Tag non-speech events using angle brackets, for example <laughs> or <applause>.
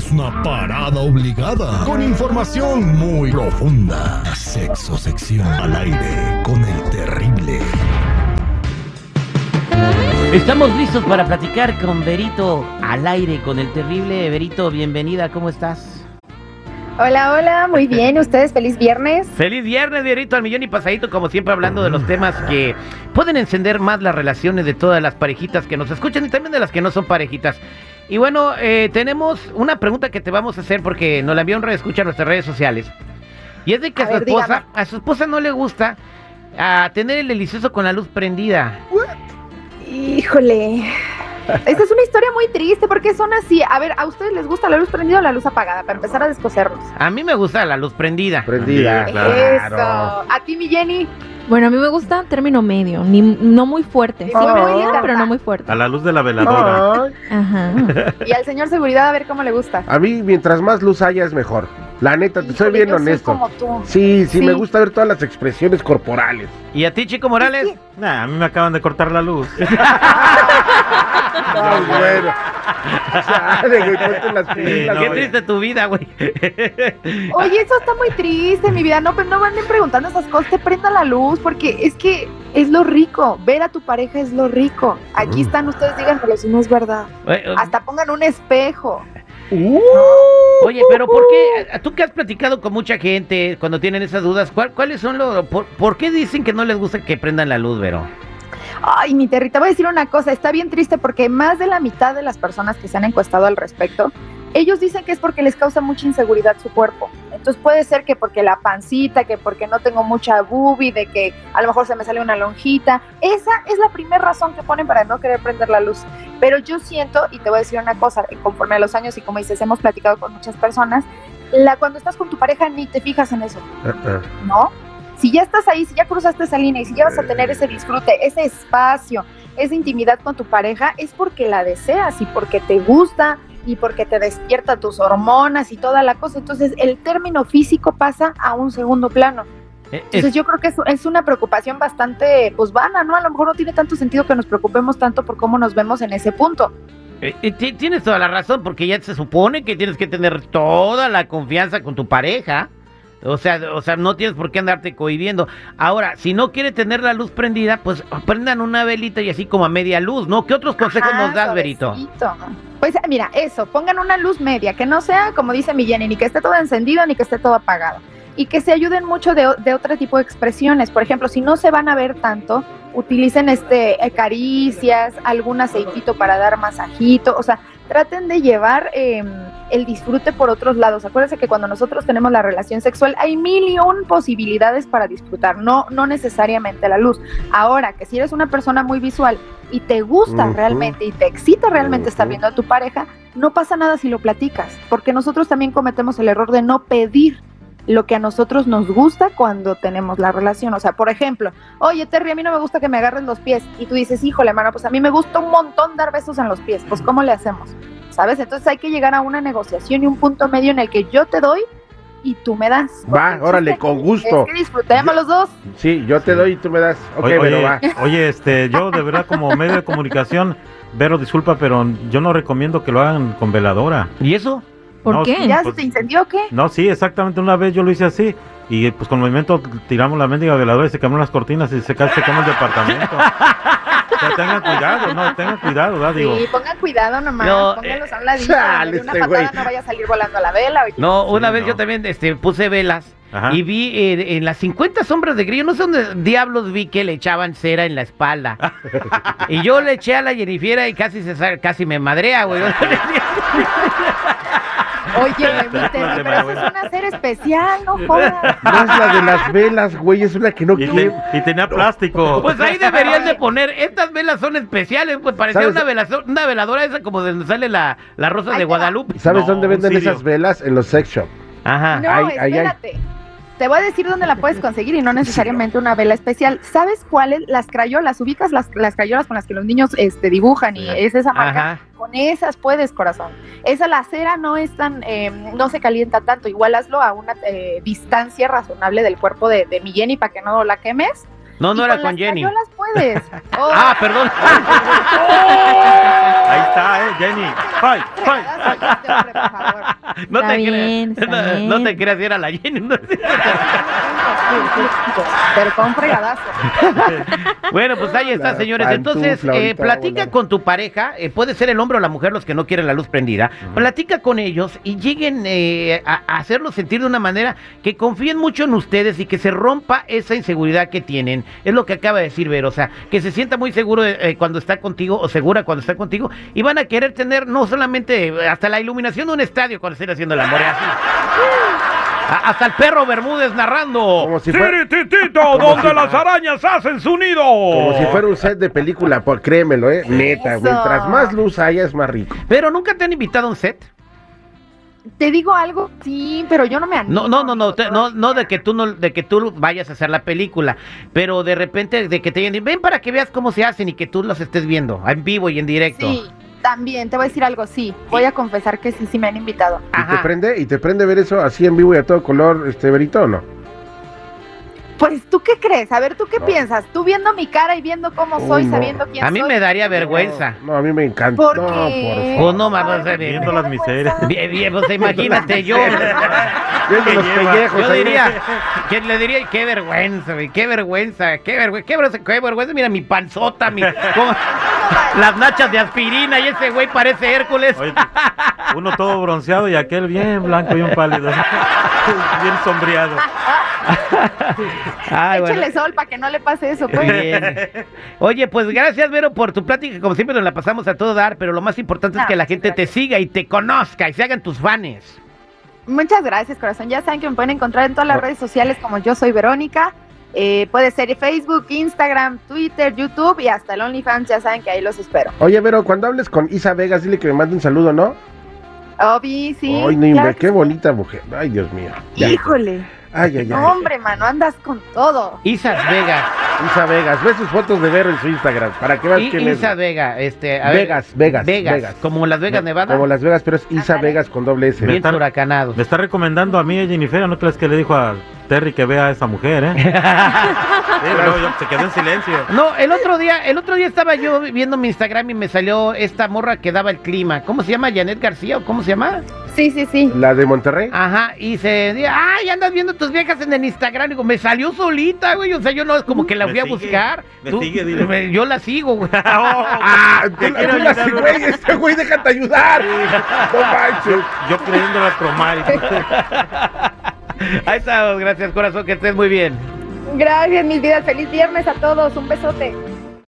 Es una parada obligada con información muy profunda. Sexo sección al aire con el terrible. Estamos listos para platicar con Berito al aire con el terrible. Berito, bienvenida, ¿cómo estás? Hola, hola, muy <laughs> bien. ¿Ustedes feliz viernes? Feliz viernes, Berito, al millón y pasadito, como siempre hablando de los temas que pueden encender más las relaciones de todas las parejitas que nos escuchan y también de las que no son parejitas. Y bueno, eh, tenemos una pregunta que te vamos a hacer porque nos la envió un escucha en nuestras redes sociales. Y es de que a, A su ver, esposa, dígame. a su esposa no le gusta a tener el delicioso con la luz prendida. Híjole. Esta es una historia muy triste porque son así. A ver, ¿a ustedes les gusta la luz prendida o la luz apagada? Para empezar a descosernos. A mí me gusta la luz prendida. Prendida. Eso. ¿A ti, mi Jenny? Bueno, a mí me gusta término medio, ni, no muy fuerte. Sí, Oh. muy bien, pero no muy fuerte. A la luz de la veladora. Ajá. <laughs> Y al señor seguridad a ver cómo le gusta. A mí, mientras más luz haya, es mejor. La neta, te soy bien yo honesto. como tú. Sí, sí, Sí. me gusta ver todas las expresiones corporales. ¿Y a ti, Chico Morales? Nah, a mí me acaban de cortar la luz. <laughs> Ah, bueno. Chale, güey, ponte las pilas, Qué no, güey. triste tu vida, güey. Oye, eso está muy triste, mi vida. No, pero no anden preguntando esas cosas. Te prenda la luz porque es que es lo rico. Ver a tu pareja es lo rico. Aquí Mm. están ustedes, díganmelo si no es verdad. Eh, Hasta pongan un espejo. Uh, Oye, pero ¿por qué? Tú que has platicado con mucha gente cuando tienen esas dudas, ¿cuál- ¿cuáles son los... Por, por qué dicen que no les gusta que prendan la luz, Vero? Ay, mi Terry, te voy a decir una cosa, está bien triste porque más de la mitad de las personas que se han encuestado al respecto, ellos dicen que es porque les causa mucha inseguridad su cuerpo. Entonces puede ser que porque la pancita, que porque no tengo mucha boobie, de que a lo mejor se me sale una lonjita. Esa es la primera razón que ponen para no querer prender la luz. Pero yo siento, y te voy a decir una cosa, conforme a los años y como dices, hemos platicado con muchas personas, la, cuando estás con tu pareja ni te fijas en eso. uh-uh. ¿no? Si ya estás ahí, si ya cruzaste esa línea y si ya vas a tener ese disfrute, ese espacio, esa intimidad con tu pareja, es porque la deseas y porque te gusta y porque te despierta tus hormonas y toda la cosa. Entonces, el término físico pasa a un segundo plano. Eh, Entonces, es- yo creo que es, es una preocupación bastante, pues, vana, ¿no? A lo mejor no tiene tanto sentido que nos preocupemos tanto por cómo nos vemos en ese punto. eh, eh, ti- tienes toda la razón, porque ya se supone que tienes que tener toda la confianza con tu pareja. O sea, o sea, no tienes por qué andarte cohibiendo. Ahora, si no quiere tener la luz prendida, pues prendan una velita y así como a media luz, ¿no? ¿Qué otros consejos Ajá, nos das, suavecito. Pues mira, eso, pongan una luz media, que no sea, como dice mi Jenny, ni que esté todo encendido ni que esté todo apagado. Y que se ayuden mucho de, de otro tipo de expresiones. Por ejemplo, si no se van a ver tanto, utilicen este eh, caricias, algún aceitito para dar masajito. O sea, traten de llevar eh, el disfrute por otros lados. Acuérdense que cuando nosotros tenemos la relación sexual hay mil y un posibilidades para disfrutar, no, no necesariamente la luz. Ahora, que si eres una persona muy visual y te gusta realmente y te excita realmente estar viendo a tu pareja, no pasa nada si lo platicas, porque nosotros también cometemos el error de no pedir lo que a nosotros nos gusta cuando tenemos la relación. O sea, por ejemplo, oye Terry, a mí no me gusta que me agarren los pies. Y tú dices, híjole, mano, pues a mí me gusta un montón dar besos en los pies. Pues, ¿cómo le hacemos? ¿Sabes? Entonces hay que llegar a una negociación y un punto medio en el que yo te doy y tú me das. Va, órale, con gusto. Es que disfrutemos los dos. Sí, yo te doy y tú me das. Ok, oye, pero va. oye, este, yo de verdad como <laughs> medio de comunicación, Vero, disculpa, pero yo no recomiendo que lo hagan con veladora. ¿Y eso? ¿Por No, qué? ¿Ya Pues- se te incendió o qué? No, sí, exactamente una vez yo lo hice así y pues con el movimiento tiramos la mendiga veladora y se quemaron las cortinas y se, se quemó el departamento. <laughs> Sea, tengan cuidado, no, tengan cuidado, ¿verdad? Digo, Sí, pongan cuidado nomás, No, pónganlos eh, a un ladito, chale, de una este patada güey. no vaya a salir volando a la vela. oye. No, una Sí, vez no. yo también este, puse velas ajá. y vi eh, en las 50 sombras de grillo, no sé dónde diablos vi que le echaban cera en la espalda. <laughs> y yo le eché a la Jennifiera y casi se casi me madrea, güey. <laughs> Oye, <laughs> mi Terry, pero eso es una serie especial, no jodas. No es la de las velas, güey, es una que no Y, quiere. te- y tenía plástico. Pues ahí <laughs> deberían de poner, estas velas son especiales, pues parecía una, velazo- una veladora esa como de donde sale la, la rosa Ahí de. Guadalupe. ¿Sabes No, dónde ¿en venden esas velas? En los sex shop. Ajá. No, ay. espérate. Te voy a decir dónde la puedes conseguir y no necesariamente una vela especial. ¿Sabes cuáles? Las crayolas, ubicas las, las crayolas con las que los niños este, dibujan y es esa marca. Ajá. Con esas puedes, corazón. Esa la cera no es tan, eh, no se calienta tanto. Igual hazlo a una eh, distancia razonable del cuerpo de, de mi Jenny para que no la quemes. No, no Y era con con las Jenny. crayolas puedes. Oh, Ah, perdón. <laughs> Ahí está, eh, Jenny. Fight, fight. No te bien, creas. No, no te creas, era la Jenny. no. Pero con fregadazo. <laughs> Bueno, pues ahí está, La señores. Entonces, eh, platica con tu pareja, eh, puede ser el hombre o la mujer los que no quieren la luz prendida. Platica con ellos y lleguen eh, a, a hacerlos sentir de una manera que confíen mucho en ustedes y que se rompa esa inseguridad que tienen. Es lo que acaba de decir Vero, o sea, que se sienta muy seguro eh, cuando está contigo o segura cuando está contigo y van a querer tener no solamente eh, hasta la iluminación de un estadio cuando estén haciendo el amor, así. <laughs> A- Hasta el perro Bermúdez narrando. Como si fuera, Titito, Como donde si- las arañas hacen su nido. como si fuera un set de película, por créemelo, eh. Neta, Eso. mientras más luz haya es más rico. Pero nunca te han invitado a un set. Te digo algo, sí, pero yo no me animo. No, no, no, no, te- no, no de que tú no, de que tú vayas a hacer la película, pero de repente de que te digan, ven para que veas cómo se hacen y que tú los estés viendo en vivo y en directo. Sí, también, te voy a decir algo, sí. Voy a confesar que sí, sí me han invitado. ¿Y te prende? ¿Y te prende ver eso así en vivo y a todo color, este Berito o no? Pues, ¿tú qué crees? A ver, ¿tú qué No. piensas? Tú viendo mi cara y viendo cómo Uy, soy, no. sabiendo quién A mí soy. me daría vergüenza. No, a mí me encanta. ¿Por no, qué? por Pues favor. no, Ay, ver. ¿me Viendo las miserias. Bien, bien, pues imagínate yo. <laughs> Viendo los pellejos Yo diría, que le diría, qué vergüenza, güey, qué vergüenza, qué vergüenza, qué vergüenza, qué vergüenza, mira mi panzota, mi, <laughs> cómo- las nachas de aspirina y ese güey parece Hércules. Oye, uno todo bronceado y aquel bien blanco y un pálido. <laughs> bien sombreado. Ay, bueno. Échale sol para que no le pase eso, pues. Bien. Oye, pues gracias, Vero, por tu plática. Como siempre nos la pasamos a todo dar, pero lo más importante es Ah, que la gente te siga y te conozca y se hagan tus fans. Muchas gracias, corazón. Ya saben que me pueden encontrar en todas las redes sociales como yo soy Verónica. Eh, puede ser Facebook, Instagram, Twitter, YouTube y hasta el OnlyFans. Ya saben que ahí los espero. Oye, Vero, cuando hables con Isa Vegas, dile que me mande un saludo, ¿no? Obi, sí. Ay, no, claro qué bonita mujer. Ay, Dios mío. Ya. Híjole. Ay, ay, ay. No, hombre, mano, andas con todo. Isas Vega. Isa Vegas, ve sus fotos de Vero en su Instagram para que veas quién es. Isa Vega, este, a ver, Vegas, Vegas, Vegas, Vegas. como Las Vegas, Nevada. Como Las Vegas, pero es Isa. Vegas con doble S. Bien huracanados. Me está recomendando a mí, a Jennifer, ¿no crees que le dijo a Terry que vea a esa mujer, eh? <laughs> Sí, yo- se quedó en silencio. No, el otro día, el otro día estaba yo viendo mi Instagram y me salió esta morra que daba el clima. ¿Cómo se llama? Janet García o cómo se llama? Sí, sí, sí. La de Monterrey. Ajá, y se dice, ay, andas viendo tus viejas en el Instagram. Digo, me salió solita, güey. O sea, yo no es como que la Me fui a sigue, buscar. me sigue, dile. me- Yo la sigo, güey. <laughs> Ah, tú, quiero tú la- güey, este güey, déjate ayudar. No manches. Yo creyéndola cromar y <laughs> Ahí estamos, gracias, corazón, que estés muy bien. Gracias, mis vidas. Feliz viernes a todos. Un besote.